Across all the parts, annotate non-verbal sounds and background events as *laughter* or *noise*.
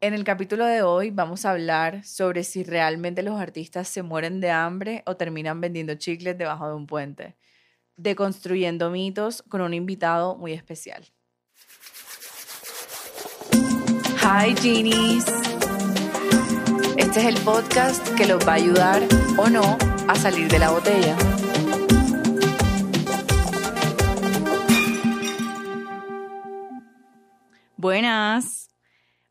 En el capítulo de hoy vamos a hablar sobre si realmente los artistas se mueren de hambre o terminan vendiendo chicles debajo de un puente. Deconstruyendo mitos con un invitado muy especial. Hi Genies. Este es el podcast que los va a ayudar o no a salir de la botella. Buenas.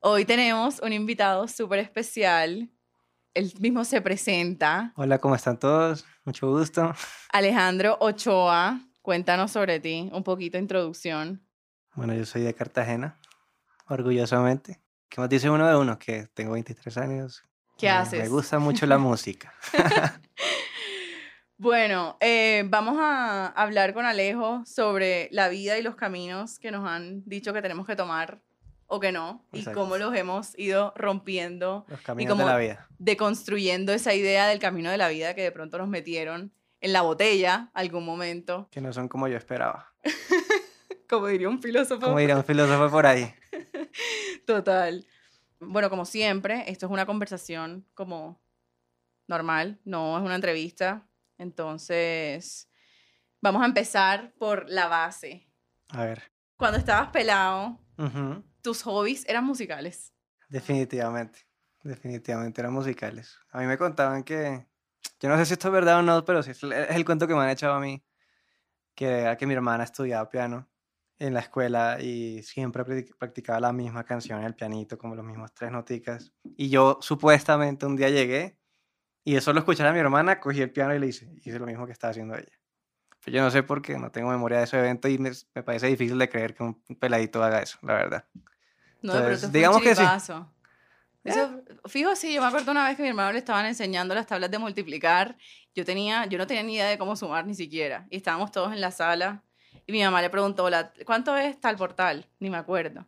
Hoy tenemos un invitado súper especial. Él mismo se presenta. Hola, ¿cómo están todos? Mucho gusto. Alejandro Ochoa, cuéntanos sobre ti, un poquito de introducción. Bueno, yo soy de Cartagena, orgullosamente. ¿Qué más dice uno de uno? Que tengo 23 años. ¿Qué haces? Me gusta mucho la *laughs* música. *laughs* bueno, eh, vamos a hablar con Alejo sobre la vida y los caminos que nos han dicho que tenemos que tomar o que no, y cómo los hemos ido rompiendo. Los caminos de la vida. Deconstruyendo esa idea del camino de la vida que de pronto nos metieron en la botella algún momento. Que no son como yo esperaba. *laughs* como diría un filósofo. Como diría un filósofo por ahí. *laughs* Total. Bueno, como siempre, esto es una conversación como normal, no es una entrevista. Entonces, vamos a empezar por la base. A ver. Cuando estabas pelado, tus hobbies eran musicales. Definitivamente, definitivamente eran musicales. A mí me contaban que, yo no sé si esto es verdad o no, pero sí, es el cuento que me han echado a mí, que era que mi hermana estudiaba piano en la escuela y siempre practicaba la misma canción en el pianito, como los mismos tres noticas. Y yo supuestamente un día llegué y eso lo escuchaba mi hermana, cogí el piano y le hice, hice lo mismo que estaba haciendo ella. Pero yo no sé por qué, no tengo memoria de ese evento y me, me parece difícil de creer que un peladito haga eso, la verdad. No, pero digamos que sí. Eso, fijo, sí, yo me acuerdo una vez que mi hermano le estaban enseñando las tablas de multiplicar. Yo, tenía, yo no tenía ni idea de cómo sumar ni siquiera. Y estábamos todos en la sala. Y mi mamá le preguntó, ¿cuánto es tal por tal? Ni me acuerdo.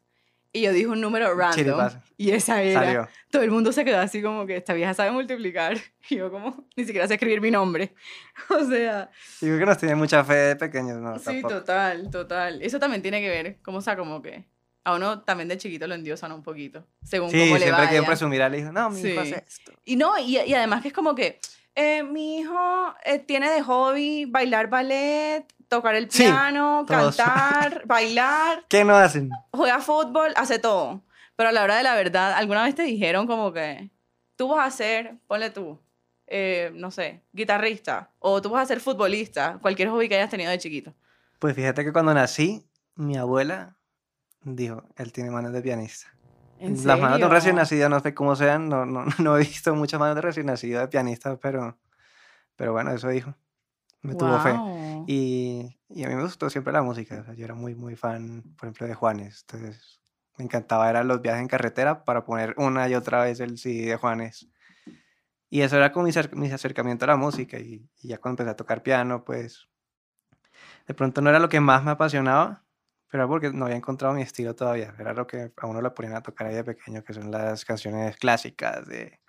Y yo dije un número random. Y esa era. Todo el mundo se quedó así como que esta vieja sabe multiplicar. *laughs* Y yo como, ni siquiera sé escribir mi nombre. *laughs* O sea... Yo creo que nos tiene mucha fe de pequeños, ¿no? Sí, total, total. Eso también tiene que ver, como, o sea, como que a uno también de chiquito lo endiosan un poquito, según sí, cómo le siempre quieren presumir al hijo, no, mi hijo hace esto. Y no, y, y, además que es como que eh, mi hijo eh, tiene de hobby bailar ballet, tocar el piano, cantar, *laughs* bailar. ¿Qué no hacen? Juega fútbol, hace todo. Pero a la hora de la verdad, ¿alguna vez te dijeron como que tú vas a ser, ponle tú, eh, no sé, guitarrista, o tú vas a ser futbolista, cualquier hobby que hayas tenido de chiquito? Pues fíjate que cuando nací, mi abuela dijo, él tiene manos de pianista. Las manos de un recién nacido, no sé cómo sean, no, no, *laughs* no he visto muchas manos de recién nacido de pianista, pero, pero bueno, eso dijo. Me tuvo fe. Y, y, a mí me gustó siempre la música. yo era muy, muy fan, por ejemplo, de Juanes. Entonces, me encantaba, eran los viajes en carretera para poner una y otra vez el CD de Juanes. Y eso era como mi, mi acercamiento a la música. Y, y ya cuando empecé a tocar piano, pues, de pronto no era lo que más me apasionaba, pero porque no había encontrado mi estilo todavía. Era lo que a uno le ponían a tocar ahí de pequeño, que son las canciones clásicas de,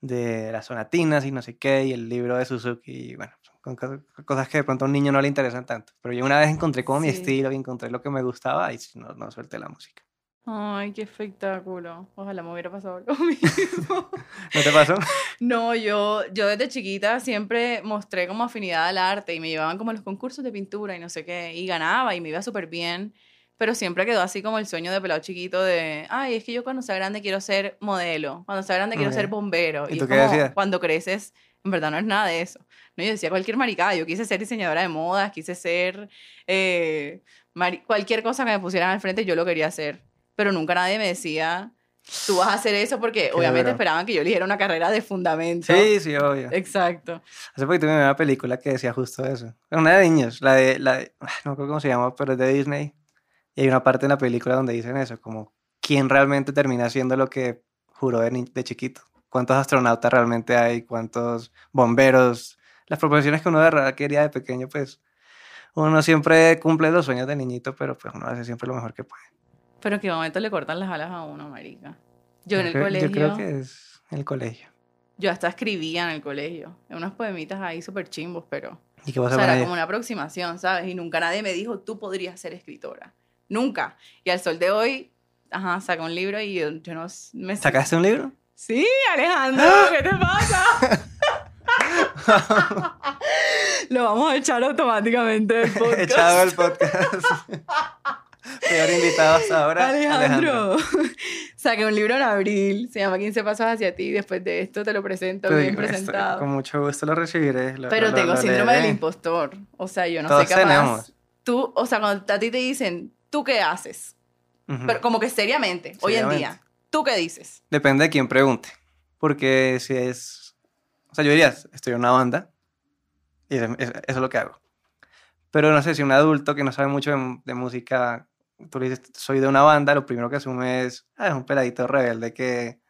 de las sonatinas y no sé qué, y el libro de Suzuki. Y bueno, son cosas que de pronto a un niño no le interesan tanto. Pero yo una vez encontré como mi estilo y encontré lo que me gustaba y no, no suelté la música. Ay, qué espectáculo. Ojalá me hubiera pasado lo *laughs* mismo. ¿No te pasó? No, yo, yo desde chiquita siempre mostré como afinidad al arte y me llevaban como a los concursos de pintura y no sé qué, y ganaba y me iba súper bien, pero siempre quedó así como el sueño de pelado chiquito de, ay, es que yo cuando sea grande quiero ser modelo, cuando sea grande quiero ser bombero. ¿Y, tú qué decías? Cuando creces, en verdad no es nada de eso. No, yo decía cualquier maricada, yo quise ser diseñadora de modas, quise ser eh, cualquier cosa que me pusieran al frente, yo lo quería hacer pero nunca nadie me decía, tú vas a hacer eso porque obviamente esperaban que yo eligiera una carrera de fundamento. Sí, sí, obvio. Exacto. Hace poquito vi una película que decía justo eso. Una de niños, la de, la de, no me acuerdo cómo se llama, pero es de Disney. Y hay una parte en la película donde dicen eso, como quién realmente termina haciendo lo que juró de, de chiquito. ¿Cuántos astronautas realmente hay? ¿Cuántos bomberos? Las proporciones que uno de verdad quería de pequeño, pues uno siempre cumple los sueños de niñito, pero pues uno hace siempre lo mejor que puede. Pero que momento le cortan las alas a uno, marica. Yo en el colegio. Yo creo que es en el colegio. Yo hasta escribía en el colegio. En unos poemitas ahí súper chimbos, pero. ¿Y qué vas o sea, era como una aproximación, ¿sabes? Y nunca nadie me dijo, tú podrías ser escritora. Nunca. Y al sol de hoy, ajá, saca un libro y yo, yo no me... ¿Sacaste un libro? Sí, Alejandro, ¿qué te pasa? *laughs* Lo vamos a echar automáticamente del *laughs* podcast. Echado el podcast. *laughs* Peor invitado hasta ahora. Alejandro. Saqué un libro en abril, se llama 15 pasos hacia ti. Después de esto te lo presento bien presentado. con mucho gusto lo recibiré. Pero tengo síndrome del impostor. O sea, yo no sé capaz. Tenemos. Tú, o sea, cuando a ti te dicen, ¿tú qué haces? Pero como que seriamente, hoy en día, ¿tú qué dices? Depende de quién pregunte. Porque si es. O sea, yo diría, estoy en una banda y eso es lo que hago. Pero no sé, si un adulto que no sabe mucho de música tú le dices, soy de una banda, lo primero que asume es, ah, es un peladito rebelde que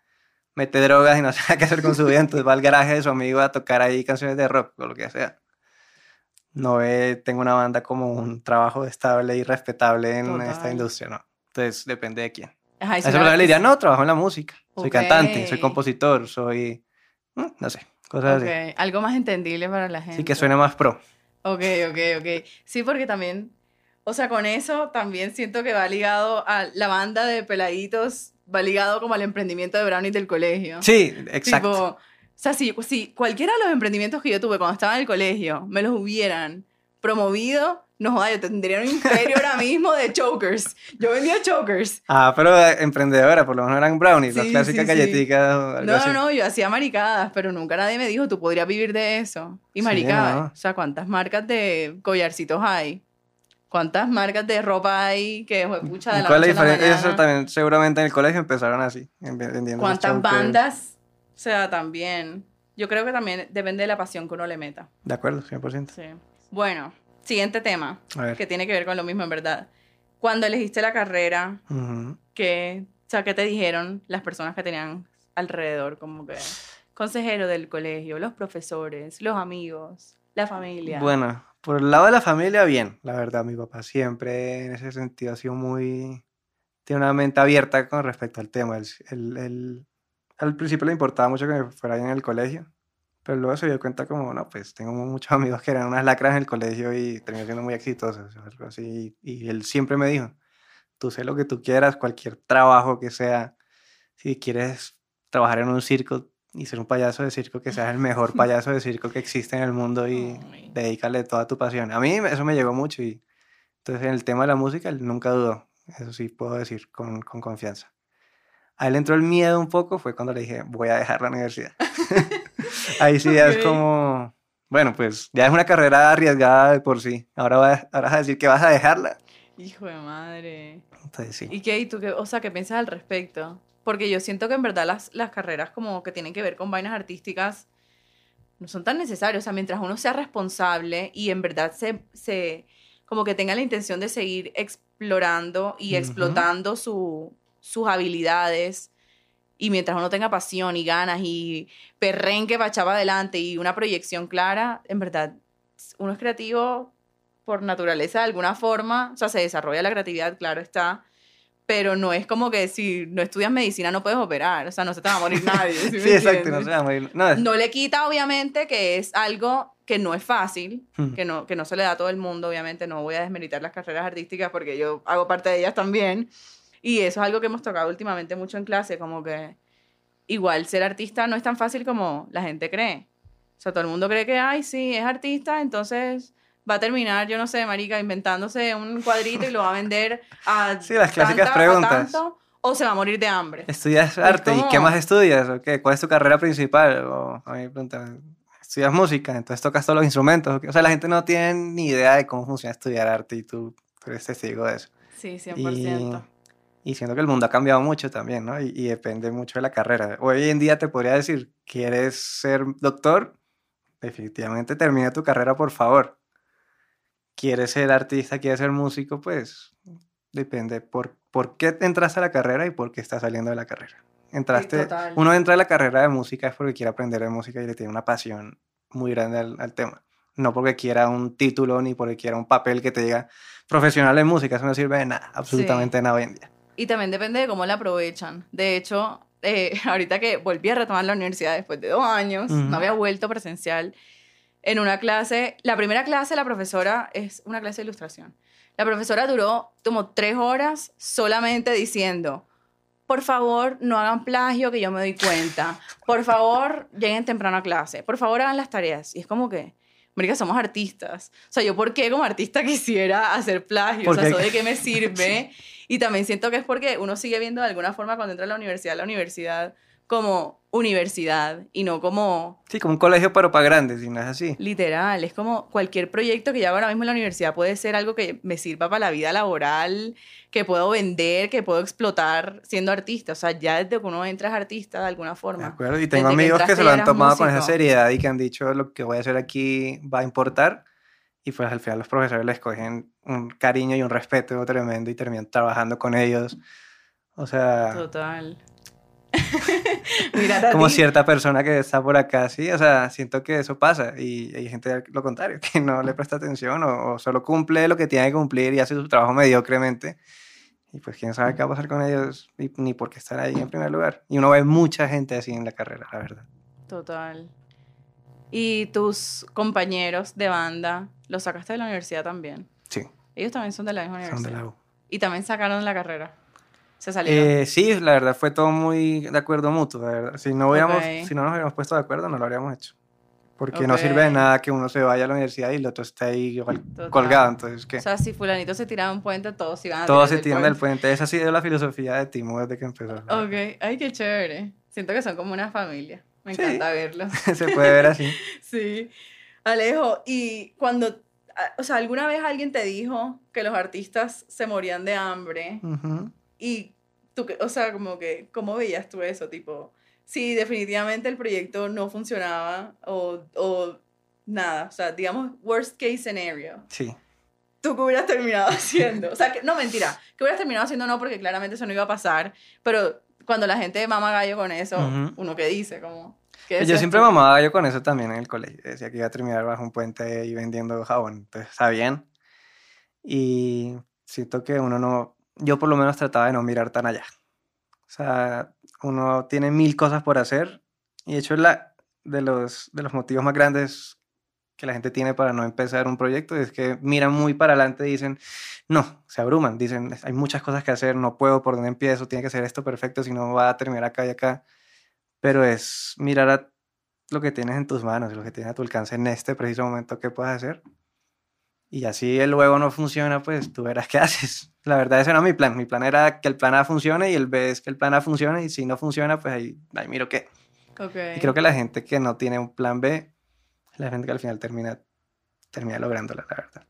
mete drogas y no *laughs* sabe qué hacer con su vida, entonces va al garaje de su amigo a tocar ahí canciones de rock o lo que sea. No ve, tengo una banda como un trabajo estable y respetable en esta industria, ¿no? Entonces depende de quién. A esa persona le diría, no, trabajo en la música, soy cantante, soy compositor, soy, mm, no sé, cosas así. Algo más entendible para la gente. Sí, que suene más pro. Ok, ok, ok. Sí, porque también o sea, con eso también siento que va ligado a la banda de peladitos, va ligado como al emprendimiento de Brownie del colegio. Sí, exacto. o sea, si, si cualquiera de los emprendimientos que yo tuve cuando estaba en el colegio me los hubieran promovido, no joda, yo tendría un imperio ahora mismo de chokers. Yo vendía chokers. Ah, pero emprendedora, por lo menos eran brownies, las clásicas galletitas. No, no, no, yo hacía maricadas, pero nunca nadie me dijo, tú podrías vivir de eso. Y maricadas. O sea, ¿cuántas marcas de collarcitos hay? ¿Cuántas marcas de ropa hay que pucha de la ¿Cuál es la diferencia? Eso también, seguramente en el colegio empezaron así, vendiendo. ¿Cuántas bandas? O sea, también. Yo creo que también depende de la pasión que uno le meta. De acuerdo, 100%. Sí. Bueno, siguiente tema, que tiene que ver con lo mismo en verdad. Cuando elegiste la carrera, ¿qué, o sea, ¿qué te dijeron las personas que tenían alrededor? Como que consejero del colegio, los profesores, los amigos, la familia. Bueno, por el lado de la familia, bien, la verdad, mi papá siempre en ese sentido ha sido muy... Tiene una mente abierta con respecto al tema. El, al principio le importaba mucho que me fuera en el colegio, pero luego se dio cuenta como, no, pues tengo muchos *laughs* amigos que eran unas lacras en el colegio y terminó siendo muy exitosos, algo así. Y él siempre me dijo, tú sé lo que tú quieras, cualquier trabajo que sea, si quieres trabajar en un circo, y ser un payaso de circo que seas el mejor *laughs* payaso de circo que existe en el mundo y dedícale toda tu pasión. A mí eso me llegó mucho y entonces en el tema de la música él nunca dudó, eso sí puedo decir con, con confianza. A él entró el miedo un poco, fue cuando le dije, voy a dejar la universidad. *laughs* Ahí sí ya es como, bueno, pues ya es una carrera arriesgada de por sí. Ahora, vas, ahora vas a decir que vas a dejarla. Hijo de madre. Entonces sí. ¿Y qué? ¿Y tú qué? O sea, ¿qué piensas al respecto? Porque yo siento que en verdad las, las carreras como que tienen que ver con vainas artísticas no son tan necesarias. O sea, mientras uno sea responsable y en verdad se, se como que tenga la intención de seguir explorando y explotando su, sus habilidades y mientras uno tenga pasión y ganas y perrenque para echar adelante y una proyección clara, en verdad, uno es creativo por naturaleza de alguna forma, o sea, se desarrolla la creatividad, claro está, pero no es como que si no estudias medicina no puedes operar, o sea, no se te va a morir nadie. *laughs* ¿sí, exacto, no se va a morir. No, no, le quita, obviamente, que es algo que no es fácil, hmm. que, no, que no se le da a todo el mundo, obviamente, no voy a desmeritar las carreras artísticas porque yo hago parte de ellas también, y eso es algo que hemos tocado últimamente mucho en clase, como que igual ser artista no es tan fácil como la gente cree. O sea, todo el mundo cree que, ay, sí, es artista, entonces va a terminar, yo no sé, marica, inventándose un cuadrito y lo va a vender a *laughs* Sí, las clásicas preguntas. o se va a morir de hambre. ¿Estudias arte? ¿Y qué más estudias? ¿O qué? ¿Cuál es tu carrera principal? O a mí me ¿estudias música? Entonces tocas todos los instrumentos. O sea, la gente no tiene ni idea de cómo funciona estudiar arte y tú, eres testigo de eso. Sí, 100%. Y, y siento que el mundo ha cambiado mucho también, ¿no? Y, y depende mucho de la carrera. Hoy en día te podría decir, ¿quieres ser doctor? Definitivamente termina tu carrera, por favor quieres ser artista, quieres ser músico, pues depende por, por qué entraste a la carrera y por qué estás saliendo de la carrera. Entraste, uno entra a la carrera de música es porque quiere aprender de música y le tiene una pasión muy grande al, tema. No porque quiera un título ni porque quiera un papel que te diga profesional en música, eso no sirve de nada, absolutamente nada hoy en día. Y también depende de cómo la aprovechan. De hecho, eh, *laughs* ahorita que volví a retomar la universidad después de dos años, no había vuelto presencial, en una clase, la primera clase la profesora es una clase de ilustración. La profesora duró como tres horas solamente diciendo, por favor, no hagan plagio, que yo me doy cuenta. Por favor, lleguen temprano a clase. Por favor, hagan las tareas. Y es como que, Marica, somos artistas. O sea, yo, ¿por qué como artista *laughs* quisiera hacer plagio? O sea, ¿eso de qué me sirve? *laughs* Y también siento que es porque uno sigue viendo de alguna forma cuando entra a la universidad, la universidad como universidad y no como... Sí, como un colegio pero para grandes, y no es así. Literal, es como cualquier proyecto que yo hago ahora mismo en la universidad puede ser algo que me sirva para la vida laboral, que puedo vender, que puedo explotar siendo artista. O sea, ya desde que uno entra es artista de alguna forma. De acuerdo, y tengo amigos que, se lo han tomado con esa seriedad y que han dicho lo que voy a hacer aquí va a importar. Y pues al final los profesores les cogen un cariño y un respeto tremendo y terminan trabajando con ellos. O sea... Total. *laughs* como cierta persona que está por acá, sí, o sea, siento que eso pasa y hay gente lo contrario, *laughs* que no le presta atención o, solo cumple lo que tiene que cumplir y hace su trabajo mediocremente. Y pues quién sabe qué va a pasar con ellos ni, por qué están ahí en primer lugar. Y uno ve mucha gente así en la carrera, la verdad. Total. ¿Y tus compañeros de banda los sacaste de la universidad también? Sí. Ellos también son de la misma universidad. Son de la U. Y también sacaron la carrera. Eh, sí, la verdad fue todo muy de acuerdo mutuo, la verdad. Si no, hubiéramos, si no nos hubiéramos puesto de acuerdo, no lo habríamos hecho. Porque no sirve de nada que uno se vaya a la universidad y el otro esté ahí colgado. Entonces, ¿qué? O sea, si fulanito se tiraba un puente, todos iban a Todos se tiran del puente. Esa ha sido la filosofía de Timo desde que empezó. Ok. Ay, qué chévere. Siento que son como una familia. Me encanta verlos. *laughs* se puede ver así. *laughs* sí. Alejo, y cuando... O sea, ¿alguna vez alguien te dijo que los artistas se morían de hambre? Y tú, o sea, como que, ¿cómo veías tú eso? Tipo, si definitivamente el proyecto no funcionaba o, o nada, o sea, digamos, worst case scenario. Sí. ¿Tú qué hubieras terminado *laughs* haciendo? O sea, que, no, mentira, que hubieras terminado haciendo no porque claramente eso no iba a pasar, pero cuando la gente mama gallo con eso, uno que dice, como... Yo siempre mamaba gallo con eso también en el colegio. Decía que iba a terminar bajo un puente y vendiendo jabón. Entonces, está bien. Y siento que uno no, yo por lo menos trataba de no mirar tan allá. O sea, uno tiene mil cosas por hacer y de hecho la, de, los, de los motivos más grandes que la gente tiene para no empezar un proyecto es que miran muy para adelante y dicen, no, se abruman, dicen, hay muchas cosas que hacer, no puedo, por dónde empiezo, tiene que ser esto perfecto, si no va a terminar acá y acá. Pero es mirar a lo que tienes en tus manos, lo que tienes a tu alcance en este preciso momento que puedes hacer y así el luego no funciona, pues tú verás qué *laughs* haces. La verdad, ese no es mi plan. Mi plan era que el plan A funcione y el B es que el plan A funcione y si no funciona, pues ahí, ahí miro qué. Okay. Y creo que la gente que no tiene un plan B, la gente que al final termina, termina lográndola, la verdad.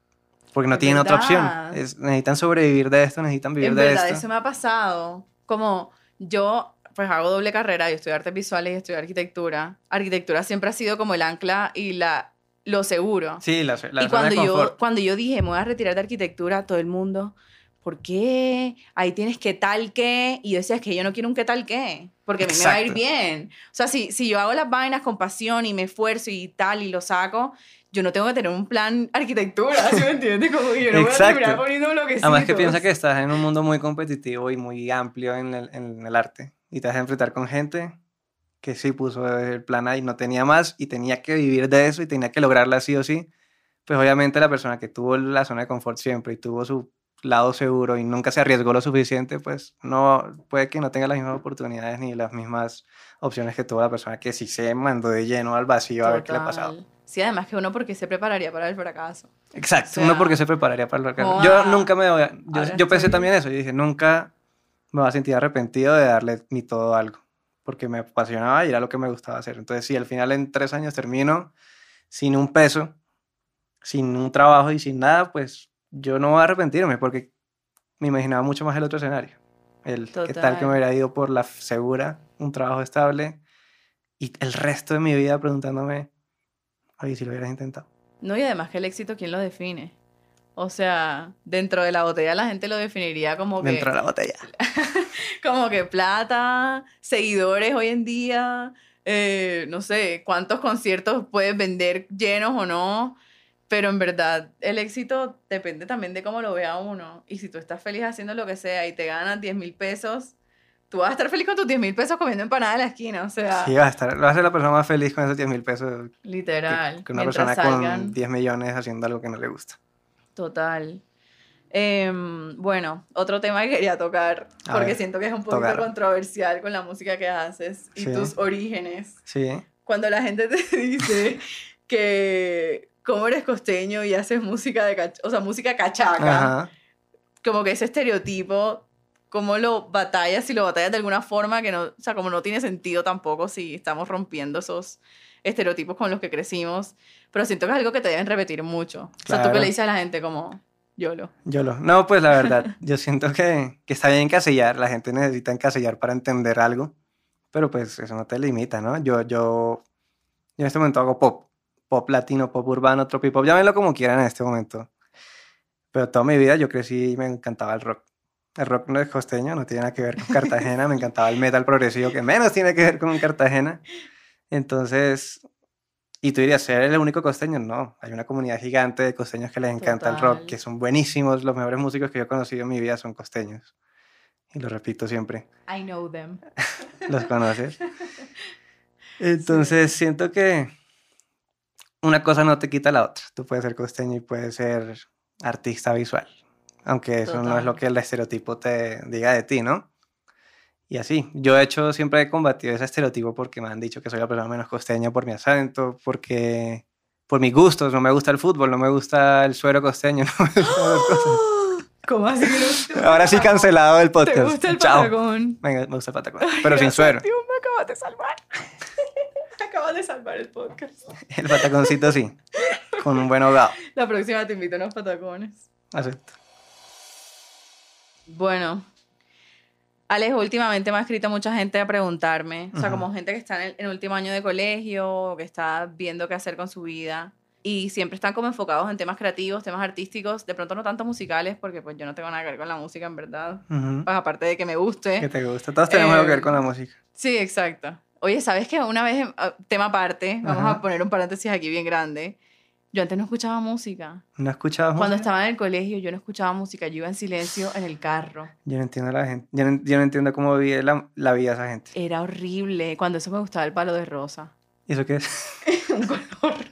Porque no tienen otra opción. necesitan sobrevivir de esto, necesitan vivir en de verdad, esto. Eso me ha pasado. Como yo, pues hago doble carrera, yo estudio artes visuales y estudio arquitectura. Arquitectura siempre ha sido como el ancla y la lo seguro. Sí, la, la Y cuando yo, cuando yo dije, me voy a retirar de arquitectura, todo el mundo, ¿por qué? Ahí tienes que tal que. Y yo decía, es que yo no quiero un qué tal qué, porque a mí me va a ir bien. O sea, si, si yo hago las vainas con pasión y me esfuerzo y tal y lo saco, yo no tengo que tener un plan arquitectura, *laughs* ¿sí me entiendes? Como que yo no voy a terminar poniendo lo que Además que piensa que estás en un mundo muy competitivo y muy amplio en el, en el arte. Y te vas a enfrentar con gente que sí puso el plan A y no tenía más y tenía que vivir de eso y tenía que lograrla sí o sí, pues obviamente la persona que tuvo la zona de confort siempre y tuvo su lado seguro y nunca se arriesgó lo suficiente, pues no puede que no tenga las mismas oportunidades ni las mismas opciones que tuvo la persona que sí se mandó de lleno al vacío a ver qué le ha pasado. Sí, además que uno porque se prepararía para el fracaso. Exacto, uno porque se prepararía para el fracaso. Yo nunca me voy a, yo, yo pensé también eso, yo dije, nunca me voy a sentir arrepentido de darle ni todo algo porque me apasionaba y era lo que me gustaba hacer. Entonces, si al final en tres años termino sin un peso, sin un trabajo y sin nada, pues yo no voy a arrepentirme porque me imaginaba mucho más el otro escenario. El que tal que me hubiera ido por la segura, un trabajo estable y el resto de mi vida preguntándome, oye, si lo hubieras intentado. No, y además que el éxito, ¿quién lo define? O sea, dentro de la botella la gente lo definiría como que... Dentro de la botella. *laughs* como que plata, seguidores hoy en día, eh, no sé, cuántos conciertos puedes vender llenos o no. Pero en verdad, el éxito depende también de cómo lo vea uno. Y si tú estás feliz haciendo lo que sea y te ganas 10 mil pesos, tú vas a estar feliz con tus 10 mil pesos comiendo empanada en la esquina, o sea... Sí, vas a, estar, vas a ser la persona más feliz con esos 10 mil pesos. Literal. Que, una persona con 10 millones haciendo algo que no le gusta. Total. Em, bueno, otro tema que quería tocar, porque siento que es un poquito controversial con la música que haces y tus orígenes. Sí. Cuando la gente *laughs* te dice que como eres costeño y haces música de o sea, música cachaca, como que ese estereotipo, cómo lo batallas, si lo batallas de alguna forma que no, o sea, como no tiene sentido tampoco si estamos rompiendo esos estereotipos con los que crecimos, pero siento que es algo que te deben repetir mucho. O sea, tú que le dices a la gente como, YOLO. YOLO. No, pues la verdad, *laughs* yo siento que, que está bien encasillar, la gente necesita encasillar para entender algo, pero pues eso no te limita, ¿no? Yo, yo, yo en este momento hago pop, pop latino, pop urbano, tropipop, llámenlo como quieran en este momento. Pero toda mi vida yo crecí y me encantaba el rock. El rock no es costeño, no tiene nada que ver con Cartagena, me encantaba el metal progresivo, que menos tiene que ver con Cartagena. Entonces, y tú dirías, ¿ser el único costeño? No, hay una comunidad gigante de costeños que les encanta el rock, que son buenísimos. Los mejores músicos que yo he conocido en mi vida son costeños. Y lo repito siempre. I know them. *laughs* ¿Los conoces? *laughs* Entonces, siento que una cosa no te quita la otra. Tú puedes ser costeño y puedes ser artista visual. Aunque eso no es lo que el estereotipo te diga de ti, ¿no? Y así, yo de hecho siempre he combatido ese estereotipo porque me han dicho que soy la persona menos costeña por mi acento, porque por mis gustos, no me gusta el fútbol, no me gusta el suero costeño, *laughs* no me *gasps* ¿Cómo así Ahora sí cancelado el podcast. ¿Te gusta el patacón? Venga, me gusta el patacón, pero sin suero. Tío, me acabas de salvar. Acabas de salvar el podcast. *laughs* El pataconcito sí, con un buen hogado. La próxima te invito a unos patacones. Acepto. Bueno, Alejo, últimamente me ha escrito mucha gente a preguntarme, o sea, como gente que está en el, último año de colegio, o que está viendo qué hacer con su vida, y siempre están como enfocados en temas creativos, temas artísticos, de pronto no tanto musicales, porque pues yo no tengo nada que ver con la música en verdad, pues aparte de que me guste. Que te gusta, todos tenemos algo que ver con la música. Sí, exacto. Oye, ¿sabes qué? Una vez, ah, tema aparte, vamos a poner un paréntesis aquí bien grande, yo antes no escuchaba música. ¿No escuchaba música? Cuando estaba en el colegio yo no escuchaba música, yo iba en silencio en el carro. Yo no entiendo a la gente, yo no, entiendo cómo vive la, la, vida esa gente. Era horrible, cuando eso me gustaba el palo de rosa. ¿Y eso qué es? *laughs* Un color. *laughs*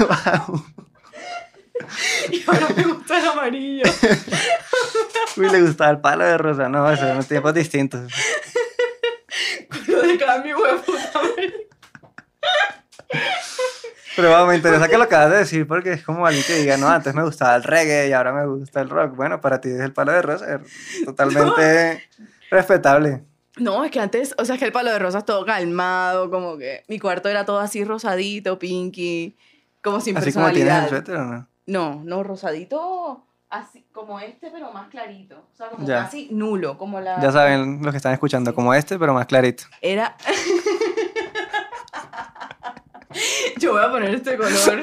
wow. *laughs* Y ahora me gusta el amarillo. Uy, le gustaba el palo de rosa. No, eso son tiempos distintos de cambio, puta Pero bueno, me interesa que lo acabas de decir porque es como alguien que diga, no, antes me gustaba el reggae y ahora me gusta el rock. Bueno, para ti es el palo de rosa, totalmente respetable. No, es que antes, o sea, es que el palo de rosa es todo calmado, como que mi cuarto era todo así rosadito, pinky, como sin ¿Así como tienes el suéter o no? No, no, rosadito así como este, pero más clarito. O sea, como casi nulo, como la... Ya saben los que están escuchando, como este, pero más clarito. Era... *laughs* Yo voy a poner este color,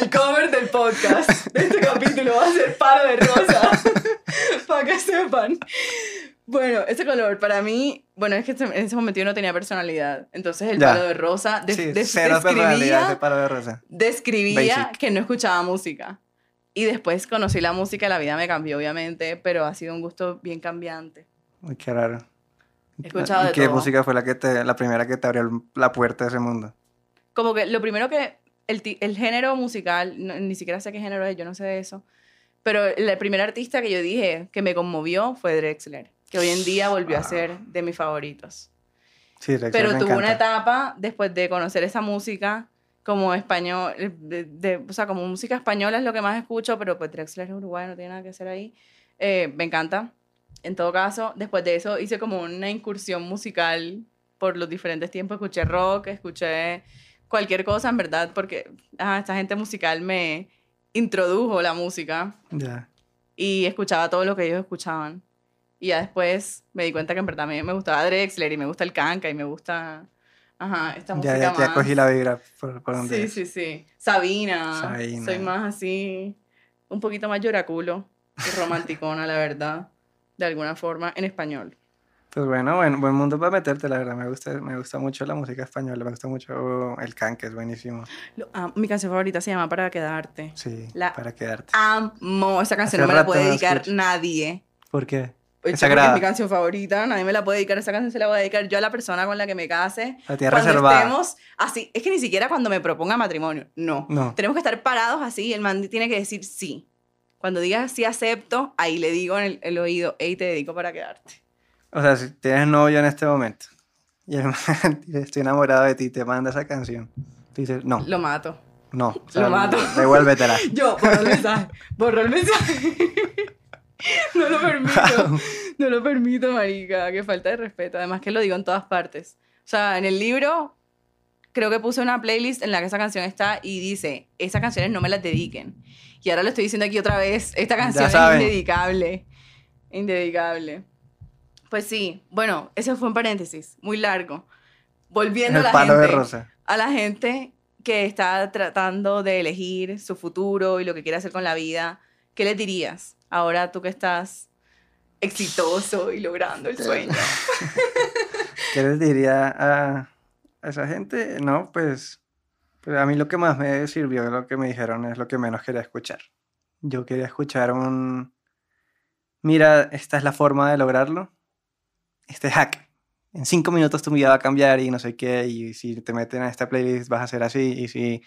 el cover del podcast de este capítulo va a ser paro de rosa, *laughs* para que sepan. Bueno, ese color para mí, bueno, es que en ese momento yo no tenía personalidad. Entonces el palo de rosa sí, cero describía, de rosa. describía que no escuchaba música. Y después conocí la música, la vida me cambió, obviamente, pero ha sido un gusto bien cambiante. Uy, qué raro. He escuchado ¿Y qué música fue la, que te, la primera que te abrió la puerta a ese mundo? Como que lo primero que. El, el género musical, ni siquiera sé qué género es, yo no sé de eso. Pero el primer artista que yo dije que me conmovió fue Drexler, que hoy en día volvió a ser de mis favoritos. Sí, Drexler Pero tuvo una etapa después de conocer esa música como español, eh, de, o sea, como música española es lo que más escucho, pero pues Drexler es uruguayo, no tiene nada que hacer ahí. Eh, me encanta. En todo caso, después de eso hice como una incursión musical por los diferentes tiempos. Escuché rock, escuché cualquier cosa, en verdad, porque esta gente musical me introdujo la música. Ya. Y escuchaba todo lo que ellos escuchaban. Y ya después me di cuenta que en verdad me, me gustaba Drexler y me gusta el canca y me gusta Ajá, esta música ya, ya, ya cogí la vibra por, por donde Sí, sí, sí. Sabina. Sabina. Soy más así, un poquito más lloraculo y romanticona, la verdad, de alguna forma, en español. Pues bueno, buen, buen mundo para meterte, la verdad. Me gusta, me gusta mucho la música española, me gusta mucho el can, que es buenísimo. mi canción favorita se llama Para Quedarte. Sí, Para Quedarte. Amo. Esa canción no me la puede dedicar nadie. ¿Por qué? Es, es mi canción favorita, nadie me la puede dedicar, esa canción se la voy a dedicar yo a la persona con la que me case. La tierra reservada. estemos así, es que ni siquiera cuando me proponga matrimonio, no. no. Tenemos que estar parados así y el man tiene que decir sí. Cuando digas sí acepto, ahí le digo en el, oído, hey, te dedico para quedarte. O sea, si tienes novio en este momento y el *laughs* man estoy enamorado de ti, te manda esa canción, tú dices, no. Lo mato. No. lo mato. Devuélvetela. *laughs* Yo, borro el mensaje. Borro el mensaje. *laughs* *laughs* no lo permito. *laughs* No lo permito, marica. Qué falta de respeto. Además que lo digo en todas partes. O sea, en el libro creo que puse una playlist en la que esa canción está y dice, esas canciones no me las dediquen. Y ahora lo estoy diciendo aquí otra vez, esta canción es indedicable. Indedicable. Pues sí, bueno, ese fue un paréntesis, muy largo. Volviendo a la, gente, a la gente que está tratando de elegir su futuro y lo que quiere hacer con la vida, ¿qué le dirías? Ahora tú que estás exitoso y logrando el sueño. *laughs* ¿Qué les diría a, esa gente? No, pues, pues, a mí lo que más me sirvió, lo que me dijeron, es lo que menos quería escuchar. Yo quería escuchar un, mira, esta es la forma de lograrlo, este hack. En cinco minutos tu vida va a cambiar y no sé qué, y si te meten a esta playlist vas a hacer así, y si...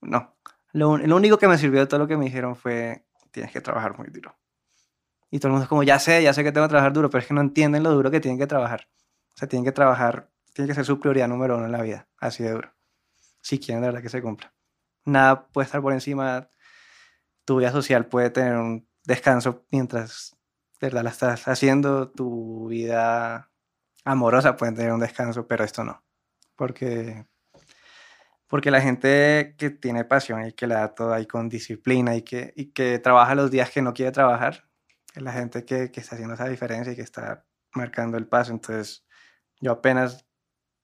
No. Lo, lo único que me sirvió de todo lo que me dijeron fue, tienes que trabajar muy duro. Y todo el mundo es como, ya sé, ya sé que tengo que trabajar duro, pero es que no entienden lo duro que tienen que trabajar. O sea, tienen que trabajar, tiene que ser su prioridad número uno en la vida, así de duro. Si quieren de verdad que se cumpla. Nada puede estar por encima. Tu vida social puede tener un descanso mientras de verdad la estás haciendo. Tu vida amorosa puede tener un descanso, pero esto no. Porque, porque la gente que tiene pasión y que le da todo ahí con disciplina y que, y que trabaja los días que no quiere trabajar, es la gente que, que, está haciendo esa diferencia y que está marcando el paso. Entonces, yo apenas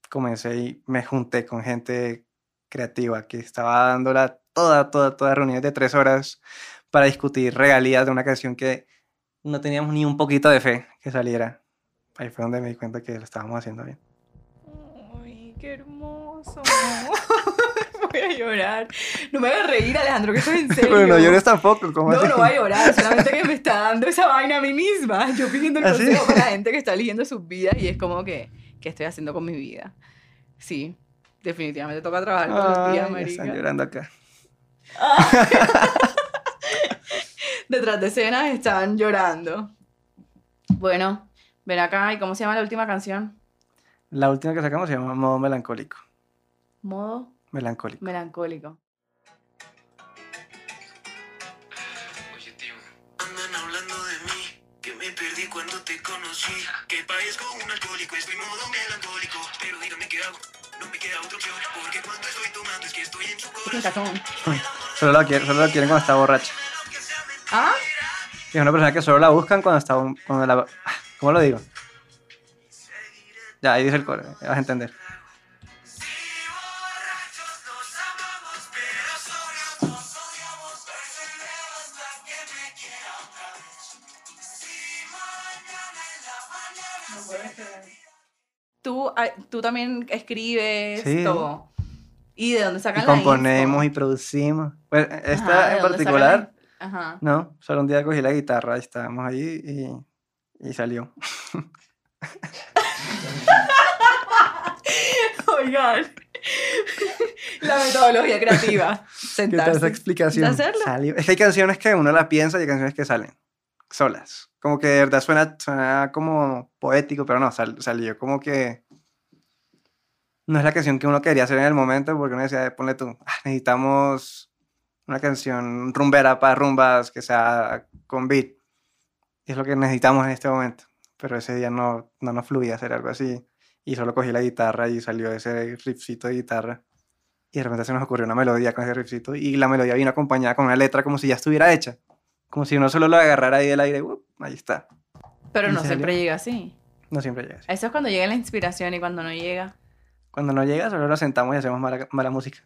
comencé y me junté con gente creativa que estaba dándola toda, toda, toda reuniones de tres horas para discutir regalías de una canción que no teníamos ni un poquito de fe que saliera. Ahí fue donde me di cuenta que lo estábamos haciendo bien. ¡Ay, qué hermoso! Voy a llorar. No me hagas reír, Alejandro, que estoy en serio. *laughs* Pero no llores tampoco, ¿cómo No, no voy a llorar, solamente que me está dando esa vaina a mí misma. Yo pidiendo el ¿Ah, consejo para la gente que está eligiendo sus vidas y es como que, ¿qué estoy haciendo con mi vida? Sí, definitivamente toca trabajar con los días, marica. Están llorando acá. *laughs* Detrás de escenas están llorando. Bueno, ven acá, ¿y cómo se llama la última canción? La última que sacamos se llama Modo Melancólico. ¿Modo? Melancólico. Melancólico. Oye, tío. Andan hablando de mí, que me perdí cuando te conocí. Que parezco un alcohólico, estoy modo melancólico. Pero dígame qué hago, no me queda otra opción. Porque cuando estoy tomando es que estoy en su corazón. *laughs* solo, lo quieren, solo lo quieren cuando está borracha. ¿Ah? Es una persona que solo la buscan cuando está. Cuando la, ¿Cómo lo digo? Ya, ahí dice el coro, vas a entender. Tú, también escribes todo. ¿Y de dónde sacan y componemos y producimos. Pues esta en particular, Ajá. no, solo un día cogí la guitarra y estábamos ahí y, y salió. *laughs* Oigan. La metodología creativa. *laughs* Sentarse. esa explicación? Salió. Es que hay canciones que uno las piensa y hay canciones que salen solas. Como que de verdad suena, suena como poético, pero no, salió como que no es la canción que uno quería hacer en el momento, porque uno decía, ponle tú, ah, necesitamos una canción rumbera para rumbas que sea con beat. es lo que necesitamos en este momento. Pero ese día no, no nos fluía hacer algo así. Y solo cogí la guitarra y salió ese riffcito de guitarra. Y de repente se nos ocurrió una melodía con ese riffcito. Y la melodía vino acompañada con una letra como si ya estuviera hecha. Como si uno solo lo agarrara ahí del aire, uh, ahí está. Pero no siempre llega así. No siempre llega así. Eso es cuando llega la inspiración y cuando no llega. Cuando no llega, solo nos sentamos y hacemos mala, mala música.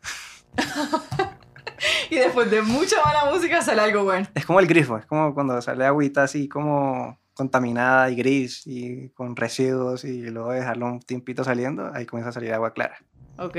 *laughs* y después de mucha mala música sale algo bueno. Es como el grifo, es como cuando sale agüita así como contaminada y gris y con residuos y luego dejarlo un tiempito saliendo, ahí comienza a salir agua clara. Ok,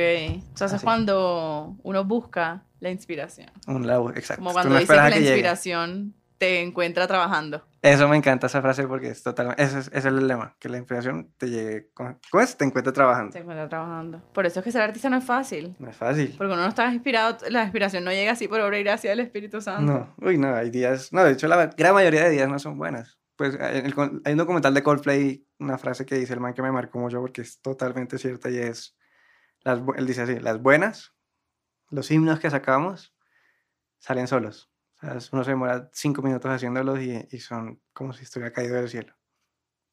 sea, es cuando uno busca la inspiración. Un lado, exacto. Como cuando dice que la inspiración te encuentra trabajando. Eso me encanta esa frase porque es totalmente, ese es, el lema, que la inspiración te llegue, ¿cómo es? Te encuentra trabajando. Te encuentra trabajando. Por eso es que ser artista no es fácil. No es fácil. Porque uno no está inspirado, la inspiración no llega así por obra y gracia del Espíritu Santo. No, uy, no, hay días, no, de hecho la gran mayoría de días no son buenas. Pues hay un documental de Coldplay, una frase que dice el man que me marcó mucho porque es totalmente cierta y es, las, él dice así, las buenas, los himnos que sacamos, salen solos uno se demora cinco minutos haciéndolos y, y, son como si estuviera caído del cielo.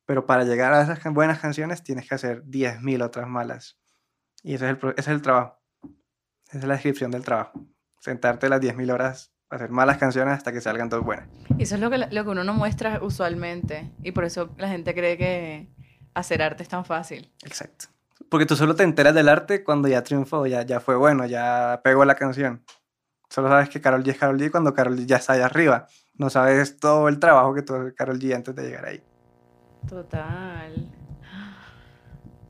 Pero para llegar a esas buenas canciones tienes que hacer 10.000 otras malas. Y ese es, el, ese es el trabajo. Esa es la descripción del trabajo. Sentarte las 10.000 horas a hacer malas canciones hasta que salgan todas buenas. Y eso es lo que, lo que uno no muestra usualmente. Y por eso la gente cree que hacer arte es tan fácil. Exacto. Porque tú solo te enteras del arte cuando ya triunfó, ya, ya fue bueno, ya pegó la canción. Solo sabes que Carol G es Carol G cuando Carol G ya está allá arriba. No sabes todo el trabajo que tuvo Carol G antes de llegar ahí. Total.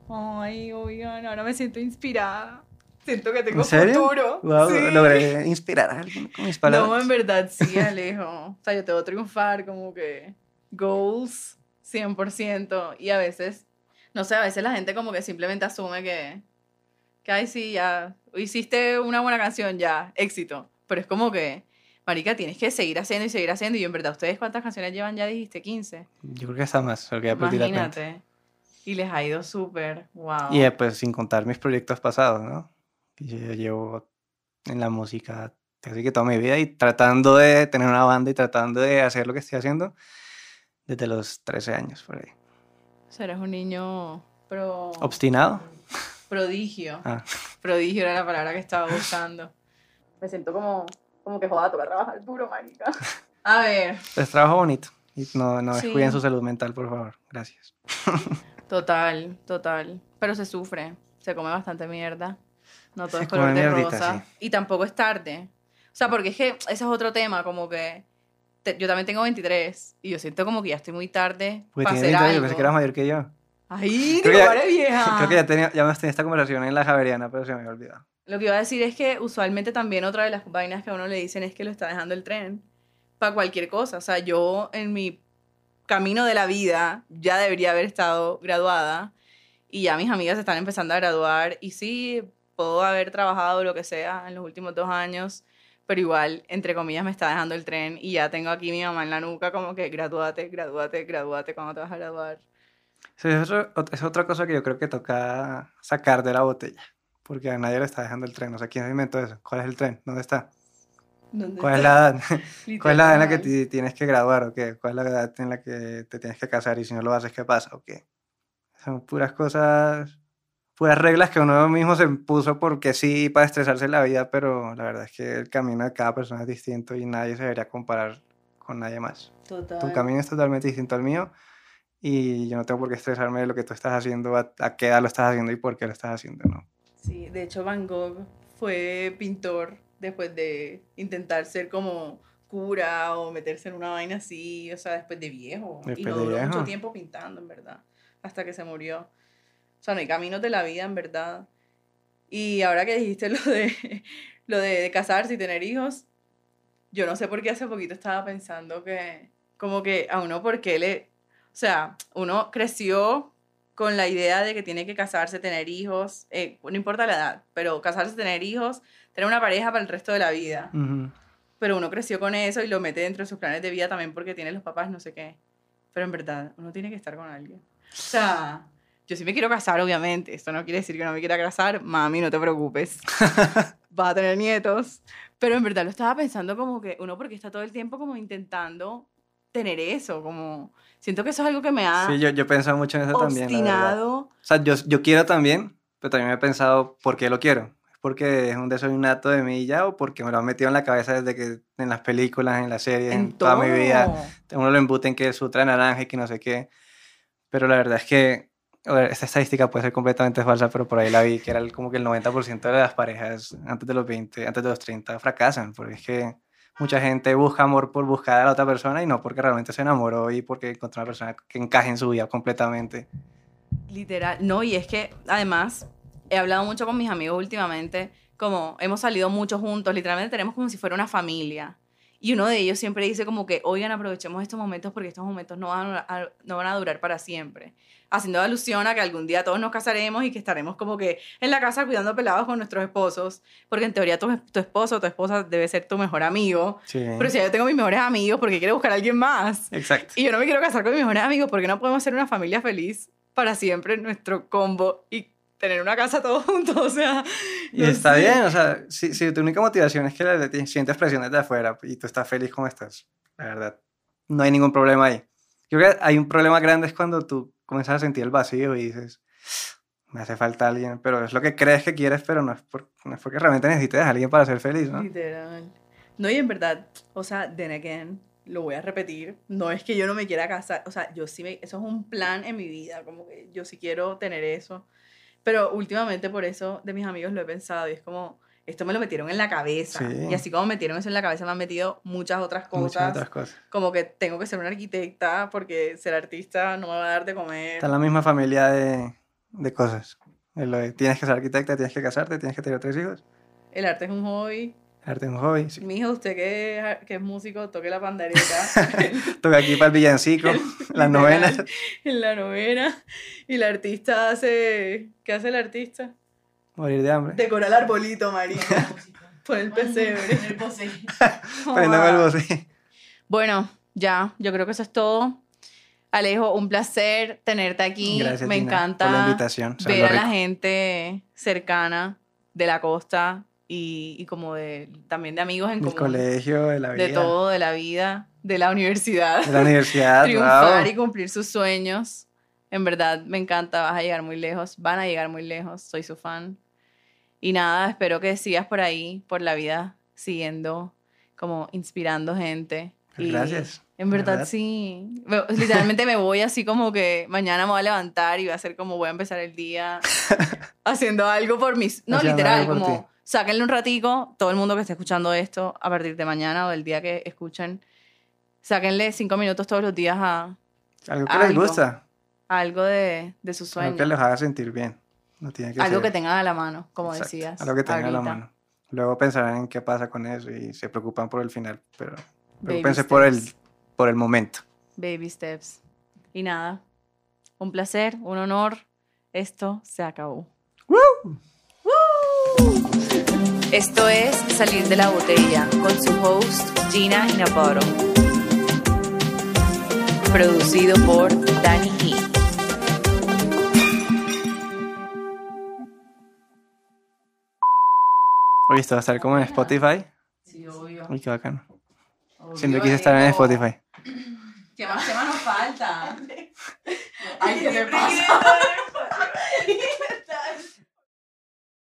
Ay, oigan, ahora me siento inspirada. Siento que tengo futuro. Wow, logré inspirar a alguien con mis palabras. No, en verdad sí, Alejo. o sea, yo tengo que triunfar, como que goals 100%. Y a veces, no sé, a veces la gente como que simplemente asume que, que ay, sí, ya hiciste una buena canción, ya, éxito. Pero es como que, marica, tienes que seguir haciendo y seguir haciendo. Y en verdad, ¿ustedes cuántas canciones llevan ya? Dijiste 15. Yo creo que está más, porque Imagínate. Y les ha ido súper, wow. Y pues sin contar mis proyectos pasados, ¿no? Yo llevo en la música casi que toda mi vida y tratando de tener una banda y tratando de hacer lo que estoy haciendo desde los 13 años por ahí. O sea, eres un niño pro... ¿Obstinado? Prodigio. Ah. Prodigio era la palabra que estaba buscando. Me siento como, como que joda, toca trabajar duro, marica. A ver. Es trabajo bonito. Y no, no descuiden su salud mental, por favor. Gracias. Total, total. Pero se sufre. Se come bastante mierda. No todo es color de rosa. Y tampoco es tarde. O sea, porque es que ese es otro tema, como que yo también tengo 23 y yo siento como que ya estoy muy tarde para hacer algo. Yo pensé que eras mayor que yo. Ay, creo que ya, vieja. Creo que ya, tenía, ya me tenía esta conversación en la Javeriana, pero se me había olvidado. Lo que iba a decir es que usualmente también otra de las vainas que a uno le dicen es que lo está dejando el tren para cualquier cosa. O sea, yo en mi camino de la vida ya debería haber estado graduada y ya mis amigas están empezando a graduar y sí, puedo haber trabajado lo que sea en los últimos dos años, pero igual, entre comillas, me está dejando el tren y ya tengo aquí mi mamá en la nuca como que gradúate, gradúate, gradúate, ¿cuándo te vas a graduar? Sí, es, es otra cosa que yo creo que toca sacar de la botella, porque a nadie le está dejando el tren. O sea, ¿quién inventó eso? ¿Cuál es el tren? ¿Dónde está? ¿Cuál, Es la edad? *laughs* *laughs* ¿Cuál es la edad en la que te tienes que graduar o qué? ¿Cuál es la edad en la que te tienes que casar y si no lo haces, qué pasa o qué? Son puras cosas, puras reglas que uno mismo se puso porque sí, para estresarse la vida, pero la verdad es que el camino de cada persona es distinto y nadie se debería comparar con nadie más. Total. Tu camino es totalmente distinto al mío y yo no tengo por qué estresarme de lo que tú estás haciendo, a, qué edad lo estás haciendo y por qué lo estás haciendo, ¿no? Sí, de hecho Van Gogh fue pintor después de intentar ser como cura o meterse en una vaina así, o sea, después de viejo. y no duró mucho tiempo pintando, en verdad, hasta que se murió. O sea, no hay caminos de la vida, en verdad. Y ahora que dijiste lo de, *laughs* lo de casarse y tener hijos, yo no sé por qué hace poquito estaba pensando que, como que a uno, ¿por qué le, o sea, uno creció con la idea de que tiene que casarse, tener hijos, eh, no importa la edad, pero casarse, tener hijos, tener una pareja para el resto de la vida. Pero uno creció con eso y lo mete dentro de sus planes de vida también porque tiene los papás, no sé qué. Pero en verdad, uno tiene que estar con alguien. O sea, yo sí me quiero casar, obviamente. Esto no quiere decir que no me quiera casar. Mami, no te preocupes. *laughs* Va a tener nietos. Pero en verdad lo estaba pensando como que uno porque está todo el tiempo como intentando tener eso, como siento que eso es algo que me ha Sí, yo, yo he pensado mucho en eso también. O sea, yo, yo quiero también, pero también me he pensado por qué lo quiero. ¿Es porque es un deseo innato de mí ya o porque me lo han metido en la cabeza desde que en las películas, en las series, en, toda mi vida? Uno lo embute en que es otra naranja y que no sé qué. Pero la verdad es que esta estadística puede ser completamente falsa, pero por ahí la vi, que era como que el 90% de las parejas antes de los 20, antes de los 30 fracasan, porque es que mucha gente busca amor por buscar a la otra persona y no porque realmente se enamoró y porque encontró una persona que encaje en su vida completamente. Literal, no, y es que además he hablado mucho con mis amigos últimamente, como hemos salido mucho juntos, literalmente tenemos como si fuera una familia. Y uno de ellos siempre dice como que, oigan, aprovechemos estos momentos porque estos momentos no van a, no van a durar para siempre. Haciendo alusión a que algún día todos nos casaremos y que estaremos como que en la casa cuidando pelados con nuestros esposos, porque en teoría tu, tu esposo o tu esposa debe ser tu mejor amigo. Pero si yo tengo mis mejores amigos, porque quiero buscar a alguien más? Exacto. Y yo no me quiero casar con mis mejores amigos, porque no podemos ser una familia feliz para siempre nuestro combo y tener una casa todos juntos, *laughs* o sea... Y está bien, o sea, si, si, tu única motivación es que la, sientes presión desde afuera y tú estás feliz como estás, la verdad, no hay ningún problema ahí. Yo creo que hay un problema grande es cuando tú comienzas a sentir el vacío y dices, me hace falta alguien, pero es lo que crees que quieres, pero no es, por, no es porque realmente necesites a alguien para ser feliz, ¿no? Literal. No, y en verdad, o sea, then again, lo voy a repetir, no es que yo no me quiera casar, o sea, yo sí me, eso es un plan en mi vida, como que yo sí quiero tener eso pero últimamente por eso de mis amigos lo he pensado y es como, esto me lo metieron en la cabeza. Y así como metieron eso en la cabeza, me han metido muchas otras cosas. Muchas otras cosas. Como que tengo que ser una arquitecta porque ser artista no me va a dar de comer. Está en la misma familia de, de cosas. tienes que ser arquitecta, tienes que casarte, tienes que tener tres hijos. El arte es un hobby. Arte es un hobby. Sí. Mi hijo, usted que es, que es músico, toque la pandereta. *laughs* Toca aquí para el villancico, *laughs* la novena. En la novena. Y el artista hace. ¿Qué hace el artista? Morir de hambre. Decorar el arbolito, marica. *laughs* Por el pesebre. el el Bueno, ya, yo creo que eso es todo. Alejo, un placer tenerte aquí. Gracias, Me encanta por la invitación. ver a la gente cercana de la costa y, y como de, también de amigos en común. Del colegio, de la vida. De todo, de la vida, de la universidad. De la universidad, *laughs* Triunfar y cumplir sus sueños. En verdad, me encanta, vas a llegar muy lejos, van a llegar muy lejos, soy su fan. Y nada, espero que sigas por ahí, por la vida, siguiendo, como inspirando gente. Y Gracias. En verdad, sí. Literalmente me voy así como que mañana me voy a levantar y voy a hacer como voy a empezar el día *laughs* haciendo algo por mis... No, literal, como sáquenle un ratico, todo el mundo que esté escuchando esto a partir de mañana o del día que escuchen, sáquenle cinco minutos todos los días a... Algo que les gusta. Algo de, de sus sueños. Algo que les haga sentir bien. No tiene que algo que tengan a la mano, como decías. Algo que tengan a la mano. Luego pensarán en qué pasa con eso y se preocupan por el final, pero pensé por el, por el momento. Baby steps. Y nada, un placer, un honor. Esto se acabó. ¡Woo! Esto es Salir de la Botella con su host Gina Inaparo. Producido por Danny He. Oye, esto va a estar como en Spotify. Sí, obvio. Uy, qué bacano. Siempre quise estar en Spotify. ¿Qué más, qué más nos falta? *laughs* Ay, ¿qué me pasa?